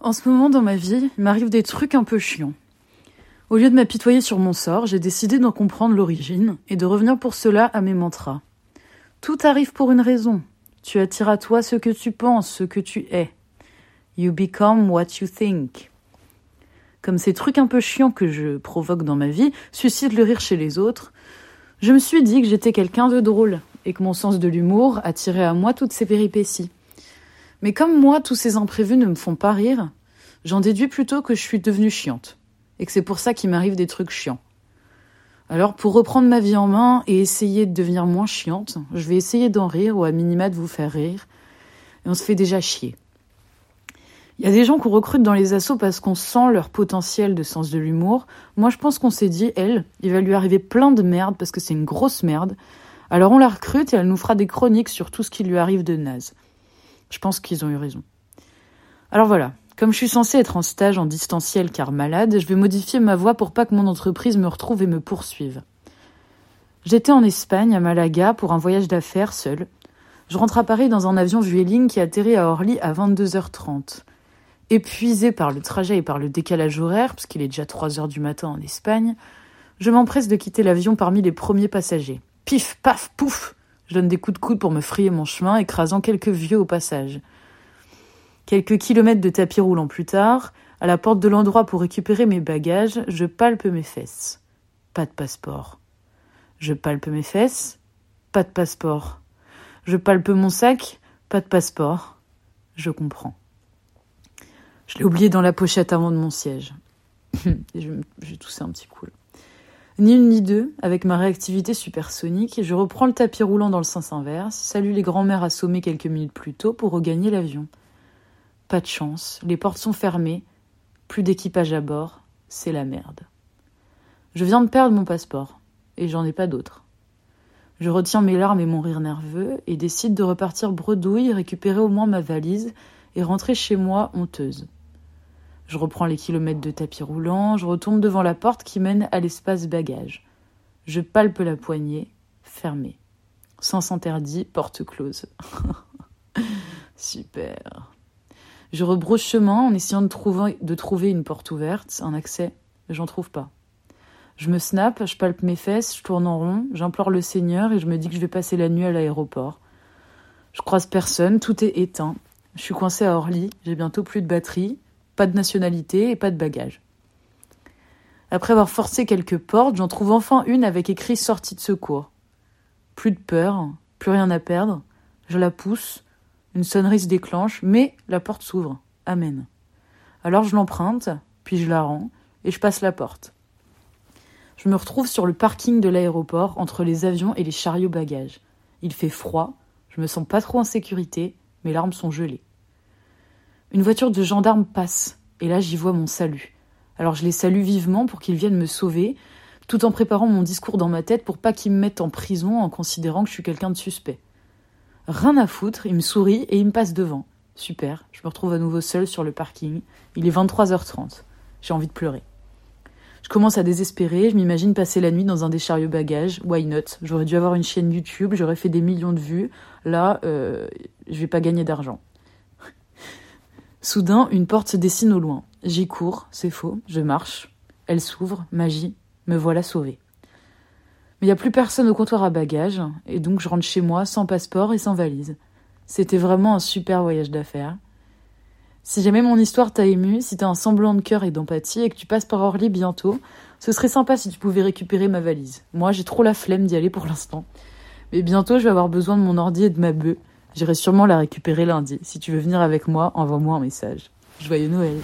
En ce moment dans ma vie, il m'arrive des trucs un peu chiants. Au lieu de m'apitoyer sur mon sort, j'ai décidé d'en comprendre l'origine et de revenir pour cela à mes mantras. Tout arrive pour une raison. Tu attires à toi ce que tu penses, ce que tu es. You become what you think. Comme ces trucs un peu chiants que je provoque dans ma vie suscitent le rire chez les autres, je me suis dit que j'étais quelqu'un de drôle et que mon sens de l'humour attirait à moi toutes ces péripéties. Mais comme moi, tous ces imprévus ne me font pas rire, j'en déduis plutôt que je suis devenue chiante, et que c'est pour ça qu'il m'arrive des trucs chiants. Alors, pour reprendre ma vie en main et essayer de devenir moins chiante, je vais essayer d'en rire ou à minima de vous faire rire, et on se fait déjà chier. Il y a des gens qu'on recrute dans les assauts parce qu'on sent leur potentiel de sens de l'humour. Moi, je pense qu'on s'est dit, elle, il va lui arriver plein de merde parce que c'est une grosse merde. Alors on la recrute et elle nous fera des chroniques sur tout ce qui lui arrive de naze. Je pense qu'ils ont eu raison. Alors voilà, comme je suis censée être en stage en distanciel car malade, je vais modifier ma voix pour pas que mon entreprise me retrouve et me poursuive. J'étais en Espagne, à Malaga, pour un voyage d'affaires seul. Je rentre à Paris dans un avion Vueling qui atterrit à Orly à 22h30. Épuisé par le trajet et par le décalage horaire, parce qu'il est déjà 3 heures du matin en Espagne, je m'empresse de quitter l'avion parmi les premiers passagers. Pif, paf, pouf je donne des coups de coude pour me frayer mon chemin, écrasant quelques vieux au passage. Quelques kilomètres de tapis roulant plus tard, à la porte de l'endroit pour récupérer mes bagages, je palpe mes fesses. Pas de passeport. Je palpe mes fesses. Pas de passeport. Je palpe mon sac. Pas de passeport. Je comprends. Je l'ai oublié dans la pochette avant de mon siège. J'ai toussé un petit coup. Ni une ni deux, avec ma réactivité supersonique, je reprends le tapis roulant dans le sens inverse, salue les grands-mères assommées quelques minutes plus tôt pour regagner l'avion. Pas de chance, les portes sont fermées, plus d'équipage à bord, c'est la merde. Je viens de perdre mon passeport, et j'en ai pas d'autre. Je retiens mes larmes et mon rire nerveux, et décide de repartir bredouille, récupérer au moins ma valise, et rentrer chez moi honteuse. Je reprends les kilomètres de tapis roulant, je retourne devant la porte qui mène à l'espace bagage. Je palpe la poignée, fermée. Sens interdit, porte close. Super. Je rebrousse chemin en essayant de trouver, une porte ouverte, un accès. J'en trouve pas. Je me snappe, je palpe mes fesses, je tourne en rond, j'implore le Seigneur et je me dis que je vais passer la nuit à l'aéroport. Je croise personne, tout est éteint. Je suis coincé à Orly, j'ai bientôt plus de batterie, pas de nationalité et pas de bagages. Après avoir forcé quelques portes, j'en trouve enfin une avec écrit sortie de secours. Plus de peur, plus rien à perdre. Je la pousse, une sonnerie se déclenche, mais la porte s'ouvre. Amen. Alors je l'emprunte, puis je la rends, et je passe la porte. Je me retrouve sur le parking de l'aéroport entre les avions et les chariots bagages. Il fait froid, je me sens pas trop en sécurité, mes larmes sont gelées. Une voiture de gendarme passe, et là j'y vois mon salut. Alors je les salue vivement pour qu'ils viennent me sauver, tout en préparant mon discours dans ma tête pour pas qu'ils me mettent en prison en considérant que je suis quelqu'un de suspect. Rien à foutre, il me sourit et il me passe devant. Super, je me retrouve à nouveau seul sur le parking. Il est 23h30. J'ai envie de pleurer. Je commence à désespérer, je m'imagine passer la nuit dans un des chariots bagages. Why not? J'aurais dû avoir une chaîne YouTube, j'aurais fait des millions de vues. Là, euh, je vais pas gagner d'argent. Soudain, une porte se dessine au loin. J'y cours, c'est faux, je marche. Elle s'ouvre, magie, me voilà sauvée. Mais il n'y a plus personne au comptoir à bagages, et donc je rentre chez moi sans passeport et sans valise. C'était vraiment un super voyage d'affaires. Si jamais mon histoire t'a ému, si t'as un semblant de cœur et d'empathie et que tu passes par Orly bientôt, ce serait sympa si tu pouvais récupérer ma valise. Moi, j'ai trop la flemme d'y aller pour l'instant. Mais bientôt, je vais avoir besoin de mon ordi et de ma bœuf. J'irai sûrement la récupérer lundi. Si tu veux venir avec moi, envoie-moi un message. Joyeux Noël